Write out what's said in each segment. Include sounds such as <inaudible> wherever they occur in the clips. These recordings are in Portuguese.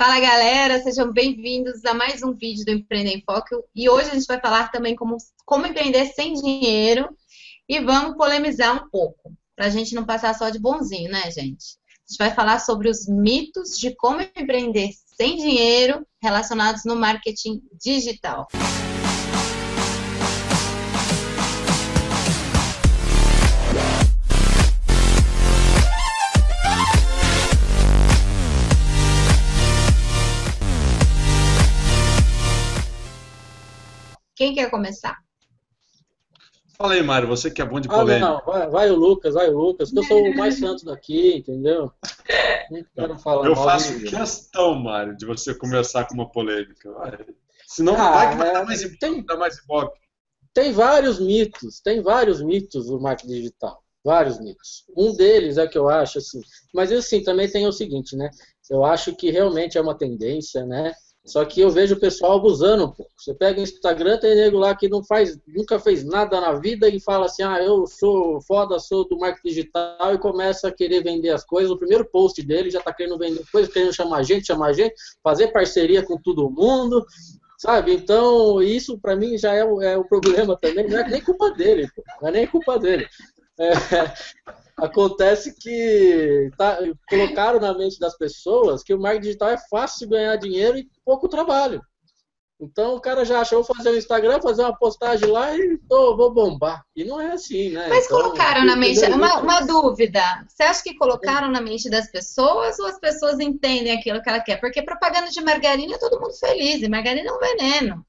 Fala galera, sejam bem-vindos a mais um vídeo do Empreender em Foco. E hoje a gente vai falar também como, como empreender sem dinheiro e vamos polemizar um pouco, para a gente não passar só de bonzinho, né, gente? A gente vai falar sobre os mitos de como empreender sem dinheiro relacionados no marketing digital. Quem quer começar? Fala aí, Mário, você que é bom de polêmica. Ah, não, vai, vai, o Lucas, vai o Lucas, que eu sou o mais santo daqui, entendeu? Quero falar Eu faço questão, Mário, de você começar com uma polêmica. Vai. Senão ah, vai que vai é, dar mais, tem, dar mais ibope. Tem vários mitos, tem vários mitos do marketing digital. Vários mitos. Um deles é que eu acho assim. Mas assim, também tem o seguinte, né? Eu acho que realmente é uma tendência, né? Só que eu vejo o pessoal abusando pouco. Você pega o Instagram, tem nego lá que não faz, nunca fez nada na vida e fala assim: ah, eu sou foda, sou do marketing digital e começa a querer vender as coisas. O primeiro post dele já está querendo vender coisas, querendo chamar gente, chamar gente, fazer parceria com todo mundo, sabe? Então, isso para mim já é o, é problema também. Não é nem culpa dele, não é nem culpa dele. É, <laughs> Acontece que tá, colocaram na mente das pessoas que o marketing digital é fácil ganhar dinheiro e pouco trabalho. Então o cara já achou fazer um Instagram, fazer uma postagem lá e tô, vou bombar. E não é assim, né? Mas então, colocaram na mente. Uma, uma, dúvida. Você acha que colocaram na mente das pessoas ou as pessoas entendem aquilo que ela quer? Porque propaganda de margarina é todo mundo feliz, e margarina é um veneno.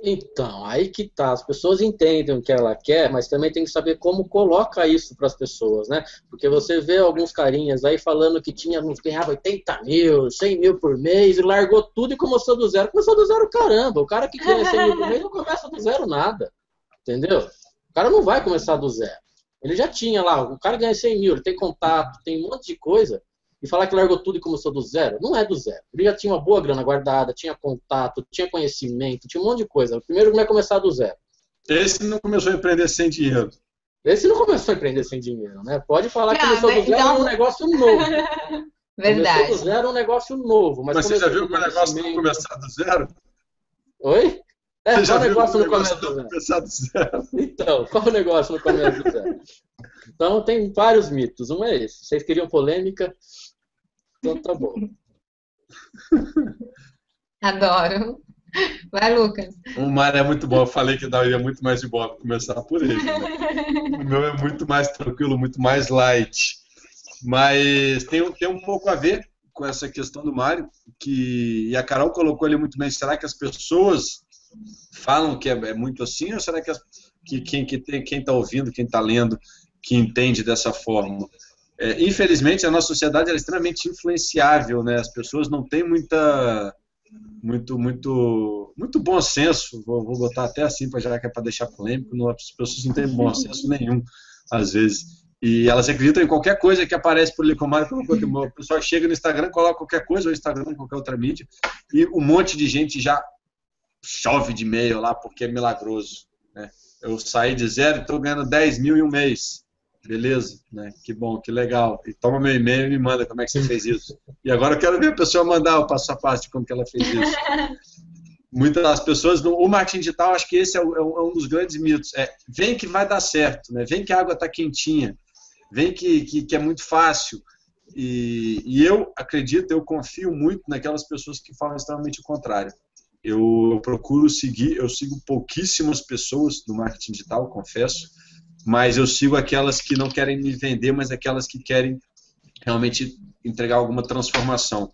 Então, aí que tá. As pessoas entendem o que ela quer, mas também tem que saber como coloca isso para as pessoas, né? Porque você vê alguns carinhas aí falando que tinha, ganhava 80 mil, 100 mil por mês, e largou tudo e começou do zero. Começou do zero, caramba. O cara que ganha 100 mil por mês não começa do zero nada. Entendeu? O cara não vai começar do zero. Ele já tinha lá, o cara ganha 100 mil, ele tem contato, tem um monte de coisa e falar que largou tudo e começou do zero, não é do zero. Ele já tinha uma boa grana guardada, tinha contato, tinha conhecimento, tinha um monte de coisa. Primeiro não é começar do zero. Esse não começou a empreender sem dinheiro. Esse não começou a empreender sem dinheiro, né? Pode falar que começou do zero então... é um negócio novo. Verdade. <laughs> Começou do zero é um negócio novo. Mas, mas você já viu que o negócio não começar do zero? Oi? É, Você já viu negócio no começo do zero? do <laughs> zero? Então, qual o negócio no começo do zero? Então, tem vários mitos. Um é esse. Vocês queriam polêmica? Então tá bom. Adoro. Vai, Lucas. O mar é muito bom. Eu falei que daria muito mais de boa começar por ele. Né? O meu é muito mais tranquilo, muito mais light. Mas tem, tem um pouco a ver com essa questão do Mário, que e a Carol colocou ele muito bem. Será que as pessoas falam que é, é muito assim, ou será que, as, que quem que tem, quem está ouvindo, quem está lendo, que entende dessa forma? É, infelizmente, a nossa sociedade é extremamente influenciável, né? As pessoas não têm muita, muito, muito, muito bom senso. Vou, vou botar até assim, já que é para deixar polêmico. Não, as pessoas não têm bom senso nenhum, às vezes. E elas acreditam em qualquer coisa que aparece por como a o pessoal chega no Instagram, coloca qualquer coisa, ou Instagram, qualquer outra mídia, e um monte de gente já chove de e-mail lá porque é milagroso. Né? Eu saí de zero e estou ganhando 10 mil em um mês. Beleza, né? Que bom, que legal. E toma meu e-mail e me manda como é que você fez isso. E agora eu quero ver a pessoa mandar o passo a passo de como que ela fez isso. <laughs> Muitas das pessoas, o marketing digital, acho que esse é, o, é um dos grandes mitos. É, vem que vai dar certo, né? Vem que a água está quentinha, vem que, que, que, é muito fácil. E, e eu acredito, eu confio muito naquelas pessoas que falam extremamente o contrário. Eu, eu procuro seguir, eu sigo pouquíssimas pessoas do marketing digital, confesso mas eu sigo aquelas que não querem me vender, mas aquelas que querem realmente entregar alguma transformação.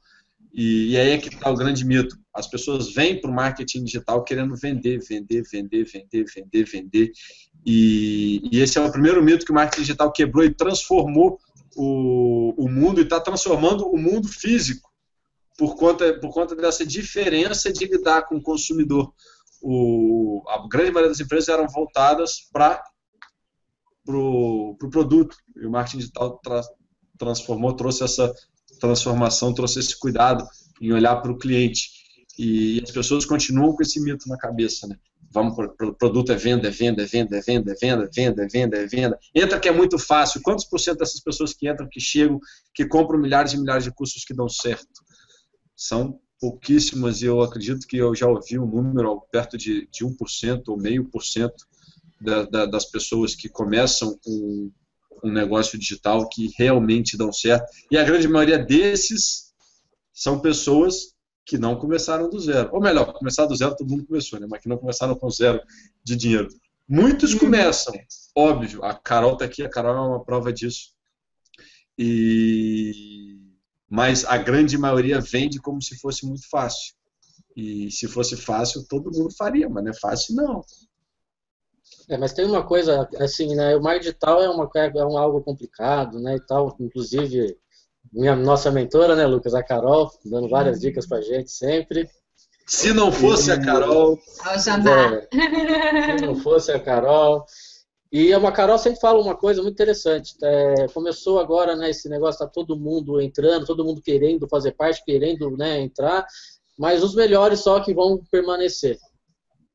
E, e aí é que está o grande mito. As pessoas vêm para o marketing digital querendo vender, vender, vender, vender, vender, vender. E, e, esse é o primeiro mito que o marketing digital quebrou e transformou o, o mundo e está transformando o mundo físico por conta, por conta dessa diferença de lidar com o consumidor. O, a grande maioria das empresas eram voltadas para para o pro produto. E o marketing digital tra transformou, trouxe essa transformação, trouxe esse cuidado em olhar para o cliente. E as pessoas continuam com esse mito na cabeça, né? Vamos o produto é venda, é venda, é venda, é venda, é venda, é venda, é venda, é venda. Entra que é muito fácil. Quantos por cento dessas pessoas que entram, que chegam, que compram milhares e milhares de cursos que dão certo? São pouquíssimas, e eu acredito que eu já ouvi um número perto de, de 1% ou meio por cento das pessoas que começam um, um negócio digital que realmente dão certo. E a grande maioria desses são pessoas que não começaram do zero. Ou melhor, começar do zero todo mundo começou, né? mas que não começaram com zero de dinheiro. Muitos uhum. começam, óbvio. A Carol está aqui, a Carol é uma prova disso. E mas a grande maioria vende como se fosse muito fácil. E se fosse fácil, todo mundo faria, mas não é fácil não. É, mas tem uma coisa, assim, né, o marketing digital é, uma, é um algo complicado, né, e tal, inclusive minha nossa mentora, né, Lucas, a Carol, dando várias dicas pra gente sempre. Se não fosse e, a Carol. É, se não fosse a Carol. E a Carol sempre fala uma coisa muito interessante. É, começou agora, né, esse negócio, tá todo mundo entrando, todo mundo querendo fazer parte, querendo né, entrar, mas os melhores só que vão permanecer.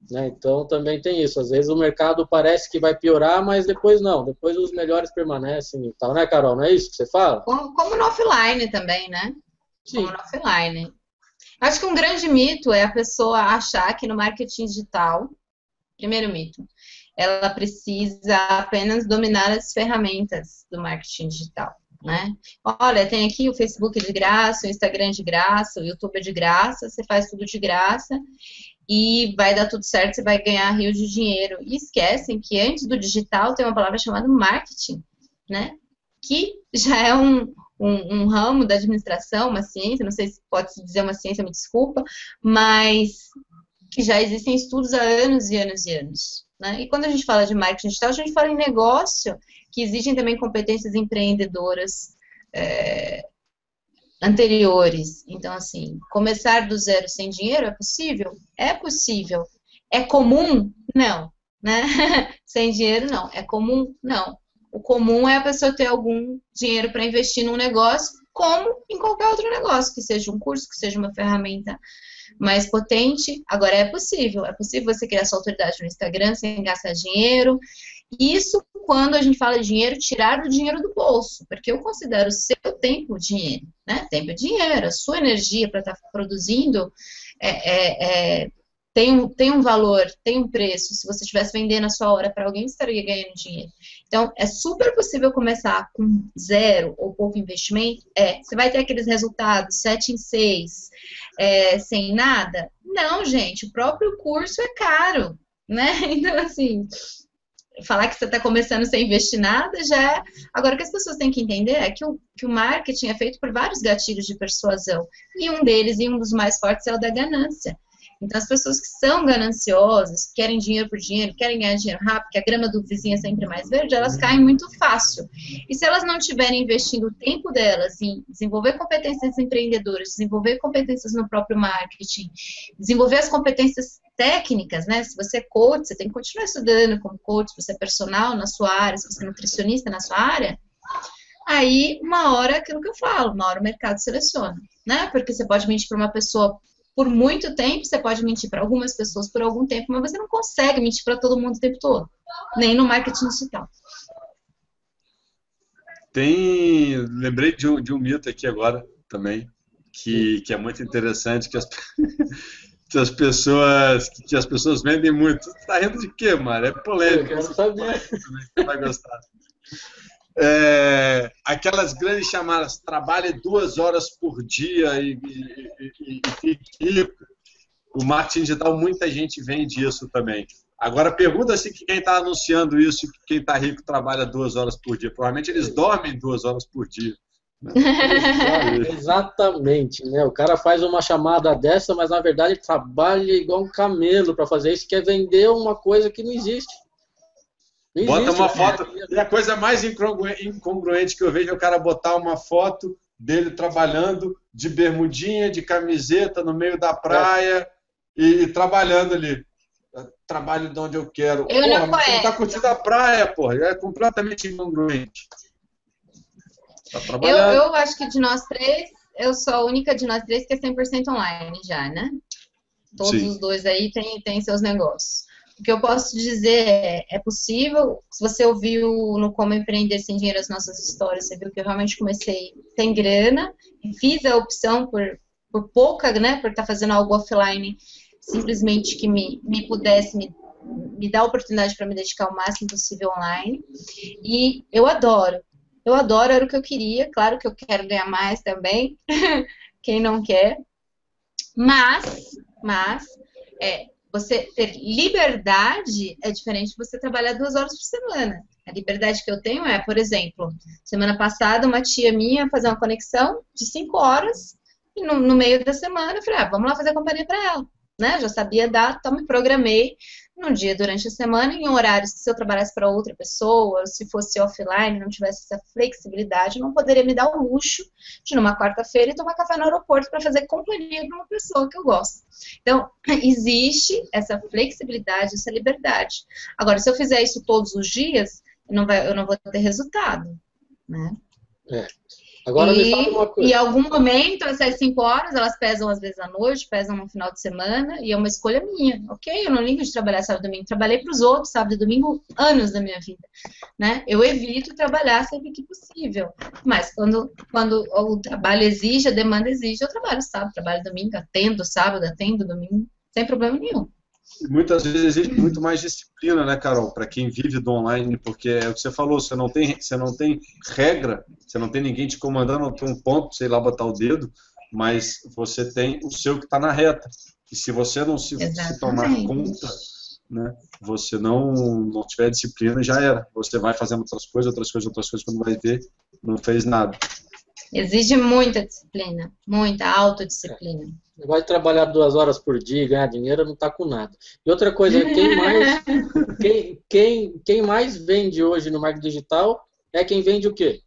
Né? Então também tem isso. Às vezes o mercado parece que vai piorar, mas depois não. Depois os melhores permanecem e tal, né, Carol? Não é isso que você fala? Como, como no offline também, né? Sim. Como no offline. Acho que um grande mito é a pessoa achar que no marketing digital, primeiro mito, ela precisa apenas dominar as ferramentas do marketing digital. Né? Olha, tem aqui o Facebook de graça, o Instagram de graça, o YouTube é de graça, você faz tudo de graça e vai dar tudo certo, você vai ganhar rios de dinheiro. E esquecem que antes do digital tem uma palavra chamada marketing, né? Que já é um, um, um ramo da administração, uma ciência, não sei se pode se dizer uma ciência, me desculpa, mas que já existem estudos há anos e anos e anos. Né? E quando a gente fala de marketing digital, a gente fala em negócio, que exigem também competências empreendedoras é, anteriores. Então, assim, começar do zero sem dinheiro é possível? É possível. É comum? Não. Né? <laughs> sem dinheiro, não. É comum? Não. O comum é a pessoa ter algum dinheiro para investir num negócio, como em qualquer outro negócio, que seja um curso, que seja uma ferramenta mais potente. Agora é possível, é possível você criar sua autoridade no Instagram sem gastar dinheiro. Isso quando a gente fala de dinheiro, tirar o dinheiro do bolso, porque eu considero o seu tempo dinheiro, né? Tempo é dinheiro, a sua energia para estar tá produzindo é, é, é, tem, um, tem um valor, tem um preço. Se você estivesse vendendo a sua hora para alguém, você estaria ganhando dinheiro. Então, é super possível começar com zero ou pouco investimento. É, você vai ter aqueles resultados, 7 em 6, é, sem nada? Não, gente, o próprio curso é caro, né? <laughs> Então, assim, falar que você está começando sem investir nada já é. Agora, o que as pessoas têm que entender é que o, que o marketing é feito por vários gatilhos de persuasão. E um deles, e um dos mais fortes, é o da ganância. Então, as pessoas que são gananciosas, querem dinheiro por dinheiro, querem ganhar dinheiro rápido, que a grama do vizinho é sempre mais verde, elas caem muito fácil. E se elas não estiverem investindo o tempo delas em desenvolver competências empreendedoras, desenvolver competências no próprio marketing, desenvolver as competências técnicas, né? Se você é coach, você tem que continuar estudando como coach, se você é personal na sua área, se você é nutricionista na sua área, aí uma hora aquilo que eu falo, uma hora o mercado seleciona, né? Porque você pode mentir para uma pessoa por muito tempo, você pode mentir para algumas pessoas por algum tempo, mas você não consegue mentir para todo mundo o tempo todo, nem no marketing digital. Tem, lembrei de um, de um mito aqui agora também, que, que é muito interessante, que as, <laughs> que as pessoas que as pessoas vendem muito. Você tá rindo de quê, mano? É polêmico. Eu quero saber. Você vai gostar é, aquelas grandes chamadas, trabalhe duas horas por dia e, e, e, e fique rico. O marketing digital, muita gente vende isso também. Agora, pergunta-se quem está anunciando isso e quem está rico trabalha duas horas por dia. Provavelmente eles dormem duas horas por dia. Né? <laughs> Exatamente, né? O cara faz uma chamada dessa, mas na verdade trabalha igual um camelo para fazer isso, quer vender uma coisa que não existe. Bota uma foto. E a coisa mais incongruente que eu vejo é o cara botar uma foto dele trabalhando de bermudinha, de camiseta no meio da praia é. e, e, trabalhando ali. Trabalho de onde eu quero. Eu porra, não você não tá curtindo a praia, porra. É completamente incongruente. Tá eu, eu acho que de nós três, eu sou a única de nós três que é 100% online já, né? Todos Sim. os dois aí têm, têm seus negócios. O que eu posso dizer é, é possível. Se você ouviu no Como Empreender Sem Dinheiro as nossas histórias, você viu que eu realmente comecei sem grana e fiz a opção por por pouca, né, por estar tá fazendo algo offline, simplesmente que me, me pudesse me, me dar a oportunidade para me dedicar o máximo possível online. E eu adoro. Eu adoro, era o que eu queria. Claro que eu quero ganhar mais também. <laughs> Quem não quer? Mas, mas, é, você ter liberdade é diferente de você trabalhar duas horas por semana. A liberdade que eu tenho é, por exemplo, semana passada uma tia minha fazer uma conexão de cinco horas e no, no meio da semana eu falei, ah, vamos lá fazer companhia para ela. Né? Já sabia dar, então me programei num dia durante a semana, em horários que se eu trabalhasse para outra pessoa, se fosse offline, não tivesse essa flexibilidade, não poderia me dar o luxo de, numa quarta-feira, tomar café no aeroporto para fazer companhia para uma pessoa que eu gosto. Então, <clears throat> existe essa flexibilidade, essa liberdade. Agora, se eu fizer isso todos os dias, eu não, vai, eu não vou ter resultado, né? É. Agora e, me fala uma coisa. Em algum momento, essas cinco horas, elas pesam às vezes à noite, pesam no final de semana, e é uma escolha minha, ok? Eu não ligo de trabalhar sábado e domingo. Trabalhei para os outros, sábado e domingo, anos da minha vida, né? Eu evito trabalhar sempre que possível. Mas quando, quando o trabalho exige, a demanda exige, eu trabalho sábado, trabalho domingo, atendo sábado, atendo domingo, sem problema nenhum muitas vezes existe muito mais disciplina, né, Carol, para quem vive do online, porque é o que você falou, você não tem, você não tem regra, você não tem ninguém te comandando, tem um ponto, sei lá, botar o dedo, mas você tem o seu que está na reta. E se você não se, se, tomar conta, né, você não, não tiver disciplina, já era. Você vai fazendo outras coisas, outras coisas, outras coisas, quando vai ver, não fez nada. Exige muita disciplina, muita autodisciplina. É. Vai trabalhar duas horas por dia e ganhar dinheiro não está com nada. E outra coisa, quem mais, <laughs> quem, quem, quem mais vende hoje no marketing digital é quem vende o quê?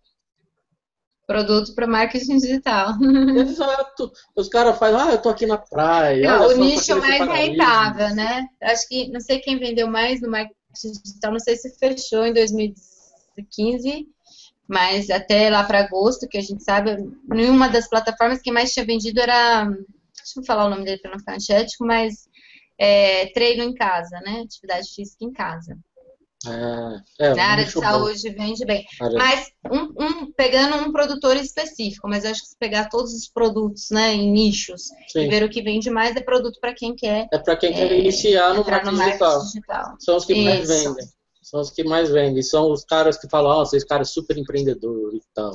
Produto para marketing digital. Exato. Os caras fazem, ah, eu tô aqui na praia. Não, o nicho mais rentável, né? Acho que, não sei quem vendeu mais no marketing digital, não sei se fechou em 2015 mas até lá para agosto, que a gente sabe, nenhuma das plataformas que mais tinha vendido era, deixa eu falar o nome dele para não ficar antiético, mas é, treino em casa, né? Atividade física em casa. É, é, Na área de saúde bom. vende bem. Área... Mas um, um, pegando um produtor específico, mas acho que se pegar todos os produtos né, em nichos Sim. e ver o que vende mais é produto para quem quer. É para quem é, quer iniciar no marketing, no marketing digital. digital. São os que Isso. mais vendem são os que mais vendem. São os caras que falam, ó, oh, vocês caras super empreendedores e tal.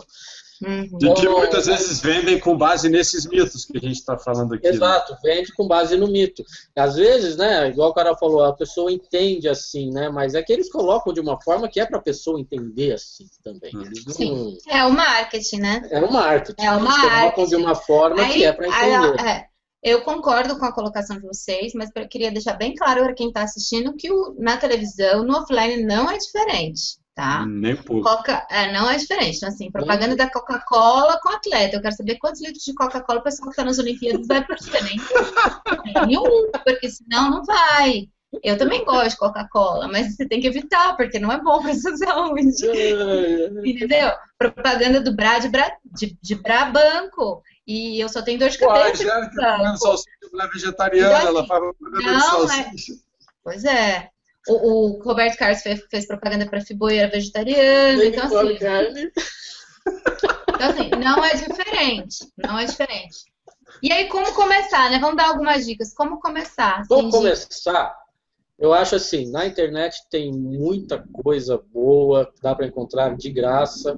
Uhum. De que muitas vezes vendem com base nesses mitos que a gente está falando aqui. Né? Exato, né? vende com base no mito. Às vezes, né, igual o cara falou, a pessoa entende assim, né, mas é que eles colocam de uma forma que é para a pessoa entender assim também. Uhum. Sim, é o marketing, né? É o marketing. É o marketing. Eles colocam de uma forma Aí, que é para entender. Aí, é. Eu concordo com a colocação de vocês, mas eu queria deixar bem claro para quem está assistindo que o, na televisão, no offline, não é diferente, tá? Nem pouco. Coca, é, não é diferente. Então, assim, propaganda da Coca-Cola com atleta. Eu quero saber quantos litros de Coca-Cola o pessoal que está nas Olimpíadas vai perceber. Nem <laughs> nenhum, porque senão não vai. Eu também gosto de Coca-Cola, mas você tem que evitar, porque não é bom para sua <laughs> saúde. Entendeu? Propaganda do Bra de, Bra, de, de Brabanco. E eu só tenho dor de cabeça. Pô, a Angélica comendo salsicha, ela é vegetariana, então, assim, ela faz propaganda de salsicha. É... Pois é. O, o, Roberto Carlos fez, fez propaganda para Fibo e era vegetariano. então, assim, carne. então, assim, não é diferente. Não é diferente. E aí, como começar, né? Vamos dar algumas dicas. Como começar? Vamos começar eu acho assim, na internet tem muita coisa boa, dá para encontrar de graça.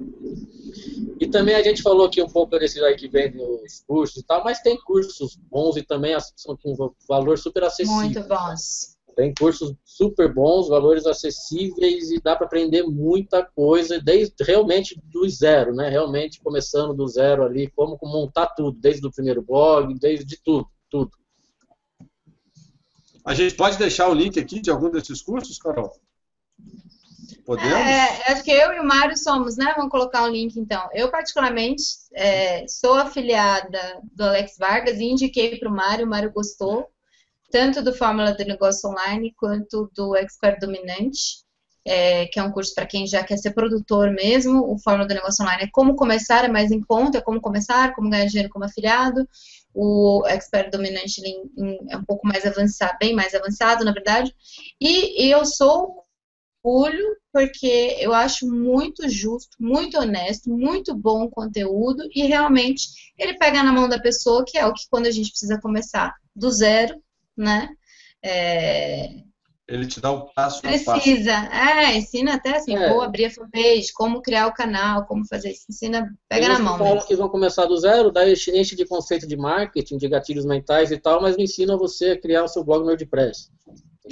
E também a gente falou aqui um pouco desses aí que vendem os cursos e tal, mas tem cursos bons e também são com valor super acessível. Muito bons. Tem cursos super bons, valores acessíveis e dá para aprender muita coisa desde realmente do zero, né? Realmente começando do zero ali, como montar tudo, desde o primeiro blog, desde tudo, tudo. A gente pode deixar o link aqui de algum desses cursos, Carol? Podemos? É, acho que eu e o Mário somos, né? Vamos colocar o um link então. Eu, particularmente, é, sou afiliada do Alex Vargas e indiquei para o Mário, o Mário gostou, tanto do Fórmula do Negócio Online quanto do Expert Dominante. É, que é um curso para quem já quer ser produtor mesmo. O Fórmula do Negócio Online é como começar, é mais em conta, é como começar, como ganhar dinheiro como afiliado. O Expert Dominante é um pouco mais avançado, bem mais avançado, na verdade. E eu sou orgulho porque eu acho muito justo, muito honesto, muito bom o conteúdo e realmente ele pega na mão da pessoa, que é o que quando a gente precisa começar do zero, né? É, ele te dá o passo Precisa. a passo. Precisa. É, ensina até assim, É. vou abrir a fanpage, como criar o canal, como fazer isso. Ensina, pega Eles na mão. falam mesmo. que vão começar do zero, daí enche de conceito de marketing, de gatilhos mentais e tal, mas não ensina você a criar o seu blog no WordPress.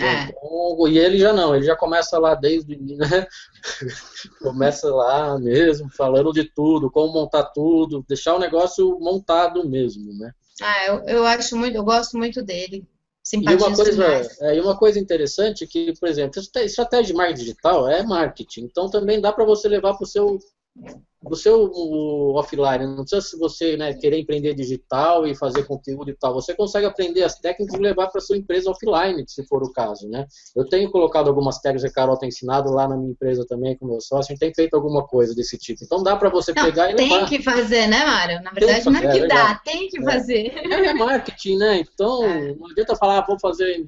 É. Então, e ele já não, ele já começa lá desde né? <laughs> começa lá mesmo, falando de tudo, como montar tudo, deixar o negócio montado mesmo, né? Ah, eu, eu acho muito, eu gosto muito dele. E Simpatizo uma coisa, demais. é, e uma coisa interessante é que, por exemplo, estratégia de marketing digital é marketing, então também dá para você levar para o seu do seu o, offline, não precisa se você né, querer empreender digital e fazer conteúdo e tal, você consegue aprender as técnicas e levar para sua empresa offline, se for o caso, né? Eu tenho colocado algumas técnicas que a Carol tem ensinado lá na minha empresa também com meu sócio, a gente tem feito alguma coisa desse tipo. Então dá para você Não, pegar e tem levar. que fazer, né, Mário? Na Tem verdade, não é que é dá, tem que É. fazer. É marketing, né? Então, <laughs> É. não adianta falar, ah, vou fazer,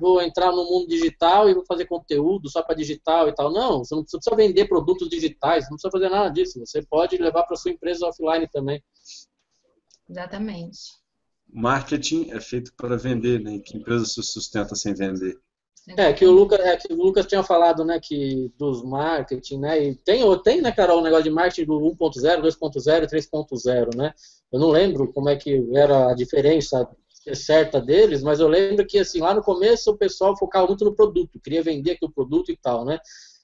vou entrar no mundo digital e vou fazer conteúdo só para digital e tal. Não, você não precisa vender produtos digitais, não precisa fazer nada disso. Você pode levar para sua empresa offline também. Exatamente. Marketing é feito para vender, né? Que empresa se sustenta sem vender? É, que o Lucas, é, que o Lucas tinha falado, né, que dos marketing, né, e tem, tem, né, Carol, o negócio de marketing do 1.0, 2.0 e 3.0, né? Eu não lembro como é que era a diferença certa deles, mas eu lembro que, assim, lá no começo o pessoal focava muito no produto, queria vender aquele produto e tal, né?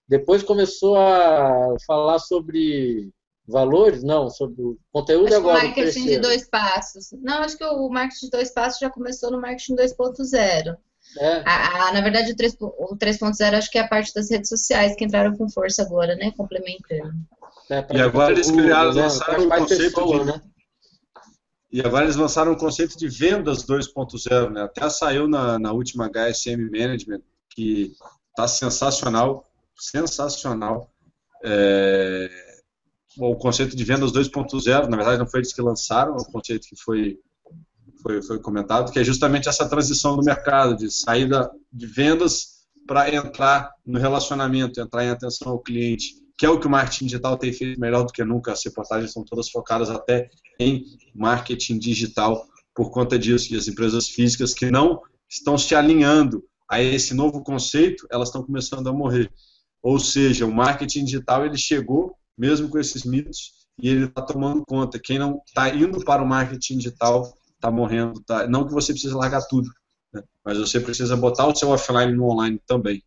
Depois começou a falar sobre valores, não, sobre o conteúdo Acho que o agora. o marketing de dois passos. Não, acho que o marketing de dois passos já começou no marketing 2.0. É, A- a- na verdade, o 3 o 3.0 acho que é a parte das redes sociais que entraram com força agora, né? Complementando. pra E agora eles criaram, né, lançaram um mais conceito pessoa, de- né? E agora eles lançaram um conceito de vendas 2.0, né? Até saiu na, na última HSM Management, que está sensacional, sensacional. É, O conceito de vendas 2.0, na verdade não foi eles que lançaram, é um conceito que foi, foi, foi comentado, que é justamente essa transição do mercado, de saída de vendas para entrar no relacionamento, entrar em atenção ao cliente, que é o que o marketing digital tem feito melhor do que nunca. As reportagens são todas focadas até em marketing digital por conta disso. E as empresas físicas que não estão se alinhando a esse novo conceito, elas estão começando a morrer. Ou seja, o marketing digital ele chegou mesmo com esses mitos e ele está tomando conta. Quem não está indo para o marketing digital está morrendo. Tá? Não que você precise largar tudo, né? mas você precisa botar o seu offline no online também.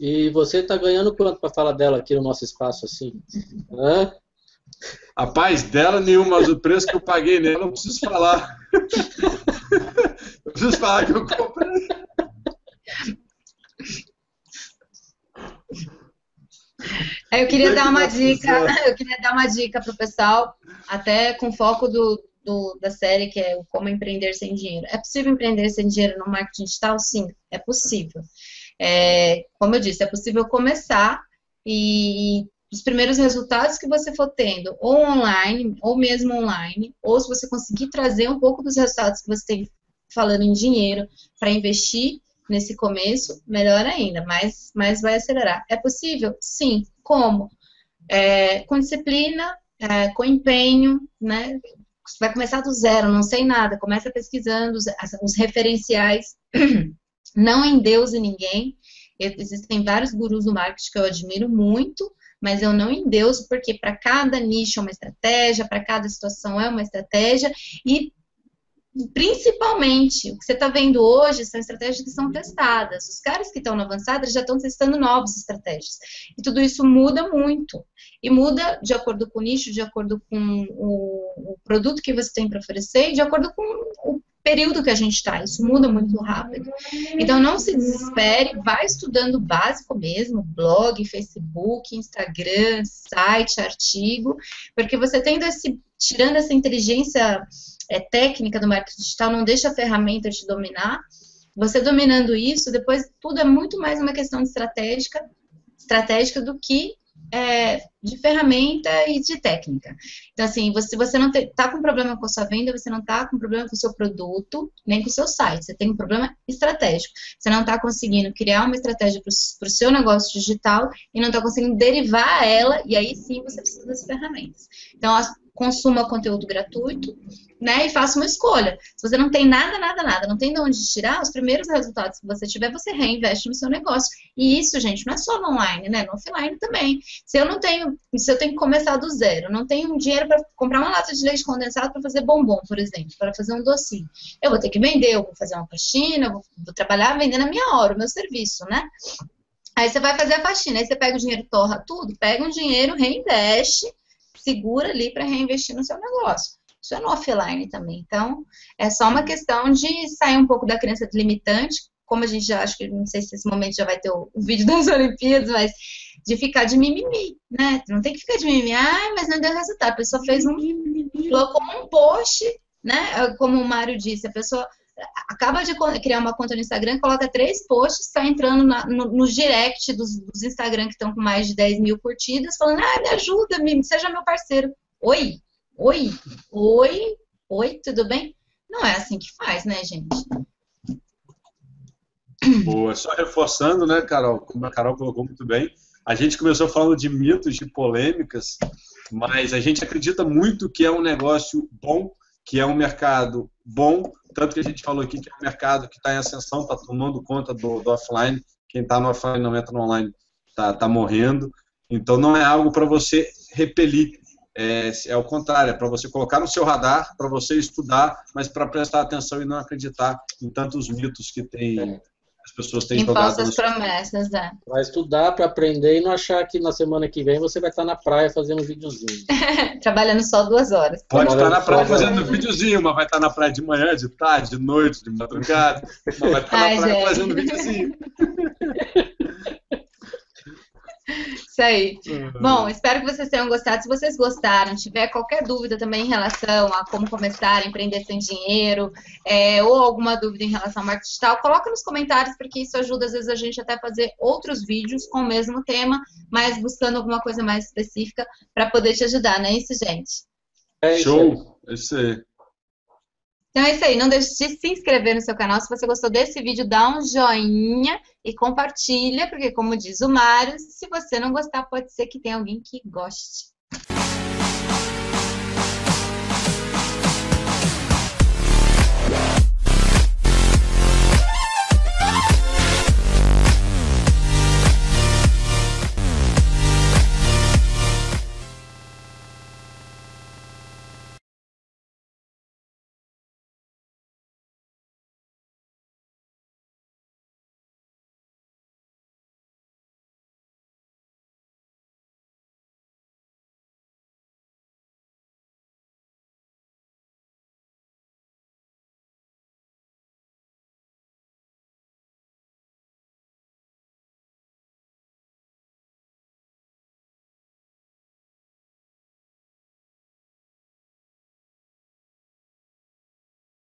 E você tá ganhando quanto para falar dela aqui no nosso espaço assim? Hã? A paz dela nenhuma, mas o preço que eu paguei nela eu não preciso falar. <laughs> Eu preciso falar que eu comprei. Eu queria é dar uma vai dica, <laughs> eu queria dar uma dica pro pessoal, até com foco do, do- da série, que é o Como Empreender Sem Dinheiro. É possível empreender sem dinheiro no marketing digital? Sim, é possível. É, como eu disse, é possível começar e os primeiros resultados que você for tendo, ou online, ou mesmo online, ou se você conseguir trazer um pouco dos resultados que você tem falando em dinheiro para investir nesse começo, melhor ainda, mas, mas vai acelerar. É possível? Sim. Como? É, com disciplina, é, com empenho, né? Você vai começar do zero, não sei nada, começa pesquisando os, os referenciais, <clears throat> não endeuse ninguém. Existem vários gurus do marketing que eu admiro muito, mas eu não endeuso, porque para cada nicho é uma estratégia, para cada situação é uma estratégia, e principalmente o que você está vendo hoje são estratégias que são testadas. Os caras que estão no avançado eles já estão testando novas estratégias. E tudo isso muda muito. E muda de acordo com o nicho, de acordo com o, produto que você tem para oferecer de acordo com o período que a gente está. Isso muda muito rápido. Então não se desespere, vai estudando o básico mesmo, blog, Facebook, Instagram, site, artigo, porque você tendo esse, tirando essa inteligência é, técnica do marketing digital, não deixa a ferramenta te dominar. Você dominando isso, depois tudo é muito mais uma questão estratégica, estratégica do que é, de ferramenta e de técnica. Então, assim, você, você não está com problema com a sua venda, você não está com problema com o seu produto, nem com o seu site. Você tem um problema estratégico. Você não está conseguindo criar uma estratégia para o seu negócio digital e não está conseguindo derivar ela, e aí sim você precisa das ferramentas. Então, consuma conteúdo gratuito, né? E faça uma escolha. Se você não tem nada, nada, nada, não tem de onde tirar, os primeiros resultados que você tiver, você reinveste no seu negócio. E isso, gente, não é só no online, né? No offline também. Se eu não tenho, se eu tenho que começar do zero, não tenho dinheiro para comprar uma lata de leite condensado para fazer bombom, por exemplo, para fazer um docinho. Eu vou ter que vender, eu vou fazer uma faxina, eu vou, vou trabalhar vendendo a minha hora, o meu serviço, né? Aí você vai fazer a faxina, aí você pega o dinheiro, torra tudo, pega um dinheiro, reinveste segura ali para reinvestir no seu negócio. Isso é no offline também. Então, é só uma questão de sair um pouco da crença limitante, como a gente já acho que não sei se esse momento já vai ter o, o vídeo <laughs> das Olimpíadas, mas de ficar de mimimi, né? Não tem que ficar de mimimi, ai, mas não deu resultado. A pessoa fez um, colocou um post, né? Como o Mário disse, a pessoa acaba de criar uma conta no Instagram, coloca três posts, está entrando na, no, no, direct dos, dos Instagram que estão com mais de 10 mil curtidas, falando, ah, me ajuda, me, seja meu parceiro. Oi, oi, oi, oi, tudo bem? Não é assim que faz, né, gente? Boa, só reforçando, né, Carol, como a Carol colocou muito bem, a gente começou falando de mitos, de polêmicas, mas a gente acredita muito que é um negócio bom, que é um mercado bom, tanto que a gente falou aqui que é um mercado que está em ascensão, está tomando conta do, do offline, quem está no offline não entra no online, está tá morrendo, então não é algo para você repelir, é, é o contrário, é para você colocar no seu radar, para você estudar, mas para prestar atenção e não acreditar em tantos mitos que tem as pessoas têm em jogado. falsas promessas, é. Vai estudar para aprender e não achar que na semana que vem você vai estar na praia fazendo um videozinho. <laughs> Trabalhando só duas horas. Pode estar na praia fazendo um videozinho, mas vai estar na praia de manhã, de tarde, de noite, de madrugada. Mas vai estar Ai, na praia gente. fazendo videozinho. Isso aí. Uhum. Bom, espero que vocês tenham gostado. Se vocês gostaram, tiver qualquer dúvida também em relação a como começar a empreender sem dinheiro, é, ou alguma dúvida em relação ao marketing digital, coloca nos comentários, porque isso ajuda às vezes a gente até a fazer outros vídeos com o mesmo tema, mas buscando alguma coisa mais específica para poder te ajudar, não é isso, gente? É Show! É isso aí. Então é isso aí, não deixe de se inscrever no seu canal. Se você gostou desse vídeo, dá um joinha e compartilha, porque como diz o Mário, se você não gostar, pode ser que tenha alguém que goste.